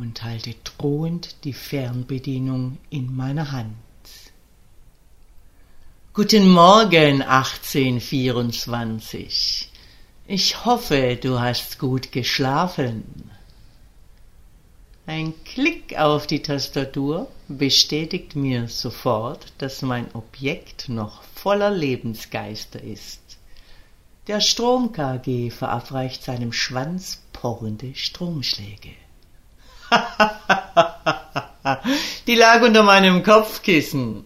und halte drohend die Fernbedienung in meiner Hand. Guten Morgen 1824. Ich hoffe, du hast gut geschlafen. Ein Klick auf die Tastatur bestätigt mir sofort, dass mein Objekt noch voller Lebensgeister ist. Der Strom-KG verabreicht seinem Schwanz porrende Stromschläge. Die lag unter meinem Kopfkissen.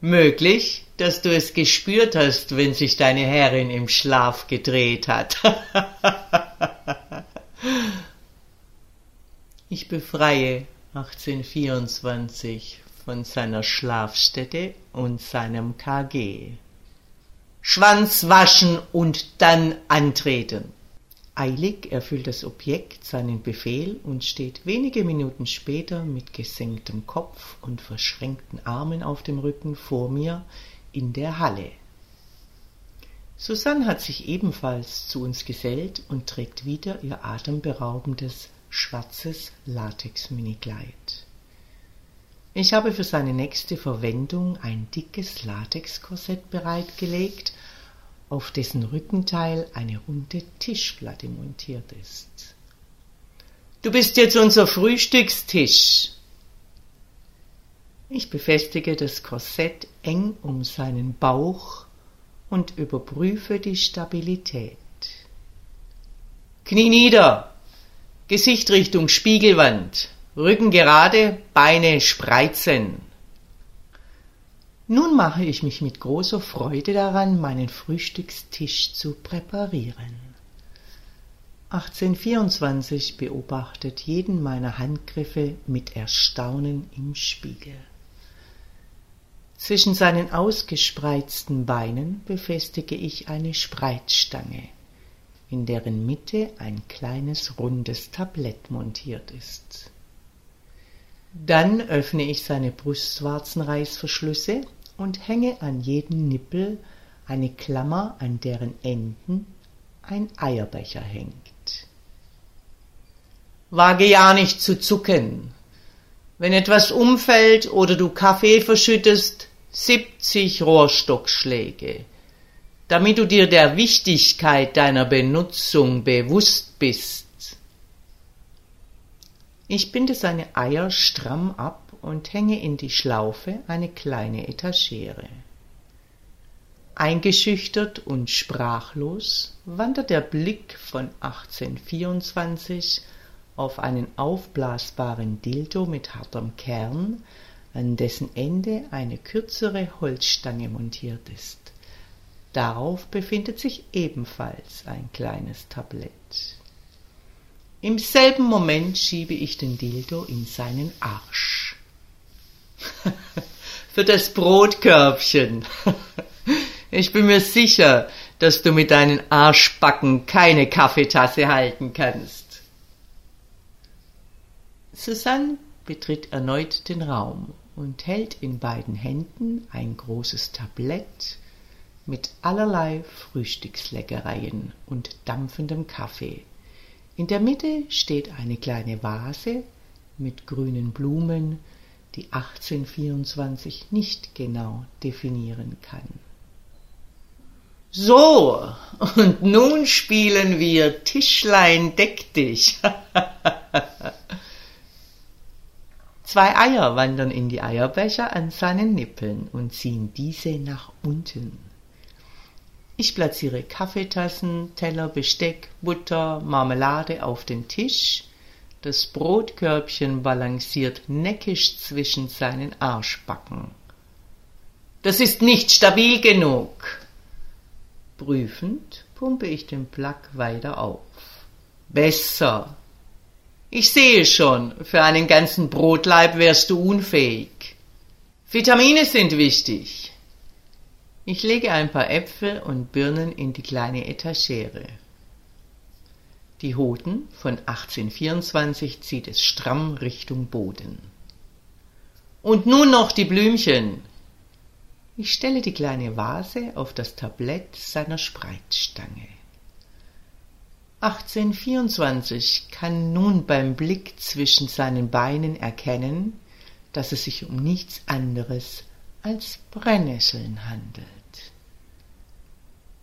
Möglich, dass du es gespürt hast, wenn sich deine Herrin im Schlaf gedreht hat. Ich befreie 1824 von seiner Schlafstätte und seinem KG. Schwanz waschen und dann antreten. Eilig erfüllt das Objekt seinen Befehl und steht wenige Minuten später mit gesenktem Kopf und verschränkten Armen auf dem Rücken vor mir in der Halle. Susanne hat sich ebenfalls zu uns gesellt und trägt wieder ihr atemberaubendes schwarzes Latex-Minikleid. Ich habe für seine nächste Verwendung ein dickes Latexkorsett bereitgelegt, auf dessen Rückenteil eine runde Tischplatte montiert ist. Du bist jetzt unser Frühstückstisch. Ich befestige das Korsett eng um seinen Bauch und überprüfe die Stabilität. Knie nieder, Gesicht Richtung Spiegelwand, Rücken gerade, Beine spreizen. Nun mache ich mich mit großer Freude daran, meinen Frühstückstisch zu präparieren. 1824 beobachtet jeden meiner Handgriffe mit Erstaunen im Spiegel. Zwischen seinen ausgespreizten Beinen befestige ich eine Spreizstange in deren Mitte ein kleines rundes Tablett montiert ist. Dann öffne ich seine Brustwarzenreißverschlüsse und hänge an jeden Nippel eine Klammer, an deren Enden ein Eierbecher hängt. Wage ja nicht zu zucken. Wenn etwas umfällt oder du Kaffee verschüttest, siebzig Rohrstockschläge damit du dir der Wichtigkeit deiner Benutzung bewusst bist. Ich binde seine Eier stramm ab und hänge in die Schlaufe eine kleine Etagere. Eingeschüchtert und sprachlos wandert der Blick von 1824 auf einen aufblasbaren Dildo mit hartem Kern, an dessen Ende eine kürzere Holzstange montiert ist. Darauf befindet sich ebenfalls ein kleines Tablett. Im selben Moment schiebe ich den Dildo in seinen Arsch. Für das Brotkörbchen. Ich bin mir sicher, dass du mit deinen Arschbacken keine Kaffeetasse halten kannst. Susanne betritt erneut den Raum und hält in beiden Händen ein großes Tablett mit allerlei Frühstücksleckereien und dampfendem Kaffee. In der Mitte steht eine kleine Vase mit grünen Blumen, die 1824 nicht genau definieren kann. So, und nun spielen wir Tischlein deck dich. Zwei Eier wandern in die Eierbecher an seinen Nippeln und ziehen diese nach unten. Ich platziere Kaffeetassen, Teller, Besteck, Butter, Marmelade auf den Tisch. Das Brotkörbchen balanciert neckisch zwischen seinen Arschbacken. Das ist nicht stabil genug. Prüfend pumpe ich den Plug weiter auf. Besser. Ich sehe schon, für einen ganzen Brotleib wärst du unfähig. Vitamine sind wichtig. Ich lege ein paar Äpfel und Birnen in die kleine Etagere. Die Hoden von 1824 zieht es stramm Richtung Boden. Und nun noch die Blümchen. Ich stelle die kleine Vase auf das Tablett seiner Spreizstange. 1824 kann nun beim Blick zwischen seinen Beinen erkennen, dass es sich um nichts anderes als Brennnesseln handelt.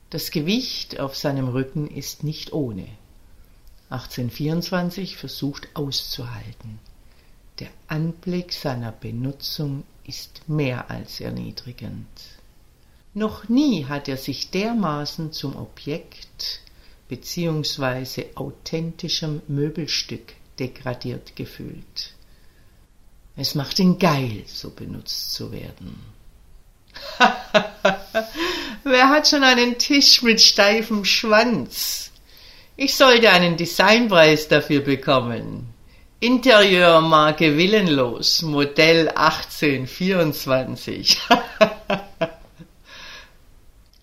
Das Gewicht auf seinem Rücken ist nicht ohne. 1824 versucht auszuhalten. Der Anblick seiner Benutzung ist mehr als erniedrigend. Noch nie hat er sich dermaßen zum Objekt beziehungsweise authentischem Möbelstück degradiert gefühlt. Es macht ihn geil, so benutzt zu werden. Wer hat schon einen Tisch mit steifem Schwanz? Ich sollte einen Designpreis dafür bekommen. Interieurmarke Willenlos, Modell 1824.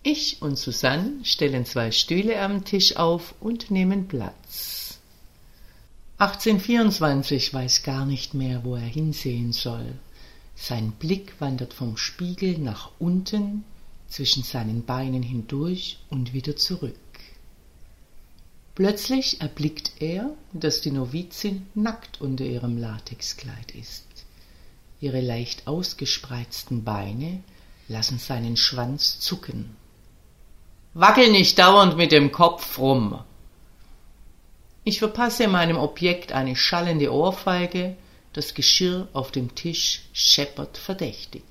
Ich und Susanne stellen zwei Stühle am Tisch auf und nehmen Platz. 1824 weiß gar nicht mehr, wo er hinsehen soll. Sein Blick wandert vom Spiegel nach unten, zwischen seinen Beinen hindurch und wieder zurück. Plötzlich erblickt er, dass die Novizin nackt unter ihrem Latexkleid ist. Ihre leicht ausgespreizten Beine lassen seinen Schwanz zucken. Wackel nicht dauernd mit dem Kopf rum. Ich verpasse meinem Objekt eine schallende Ohrfeige, das Geschirr auf dem Tisch scheppert verdächtig.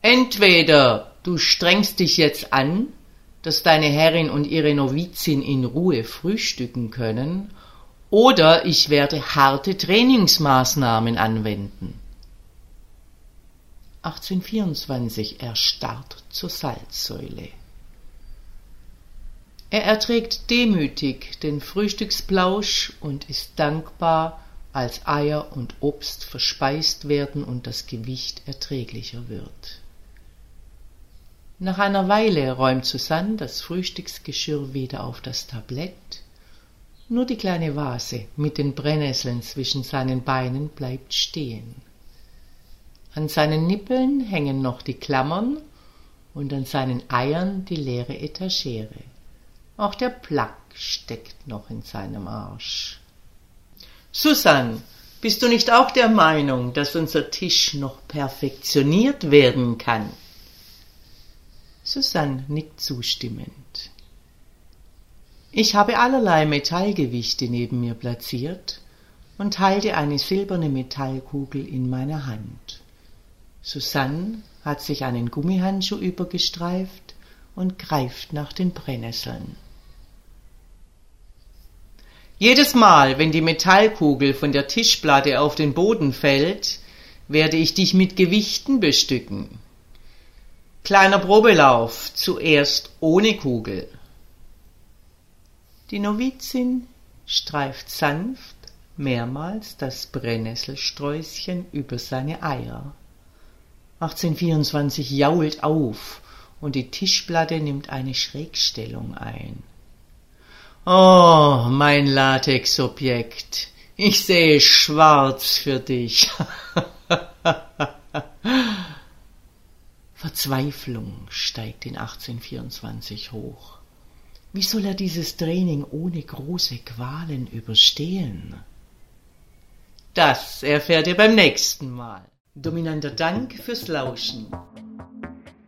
Entweder du strengst dich jetzt an, dass deine Herrin und ihre Novizin in Ruhe frühstücken können, oder ich werde harte Trainingsmaßnahmen anwenden. 1824 erstarrt zur Salzsäule. Er erträgt demütig den Frühstücksplausch und ist dankbar, als Eier und Obst verspeist werden und das Gewicht erträglicher wird. Nach einer Weile räumt Susanne das Frühstücksgeschirr wieder auf das Tablett, nur die kleine Vase mit den Brennnesseln zwischen seinen Beinen bleibt stehen. An seinen Nippeln hängen noch die Klammern und an seinen Eiern die leere Etagere. Auch der Plack steckt noch in seinem Arsch. Susan, bist du nicht auch der Meinung, dass unser Tisch noch perfektioniert werden kann? Susanne nickt zustimmend. Ich habe allerlei Metallgewichte neben mir platziert und halte eine silberne Metallkugel in meiner Hand. Susanne hat sich einen Gummihandschuh übergestreift und greift nach den Brennnesseln. Jedes Mal, wenn die Metallkugel von der Tischplatte auf den Boden fällt, werde ich dich mit Gewichten bestücken. Kleiner Probelauf, zuerst ohne Kugel. Die Novizin streift sanft mehrmals das Brennnesselsträußchen über seine Eier. 1824 jault auf und die Tischplatte nimmt eine Schrägstellung ein. Oh, mein Latexobjekt, ich sehe schwarz für dich. Verzweiflung steigt in 1824 hoch. Wie soll er dieses Training ohne große Qualen überstehen? Das erfährt ihr beim nächsten Mal. Dominanter Dank fürs Lauschen.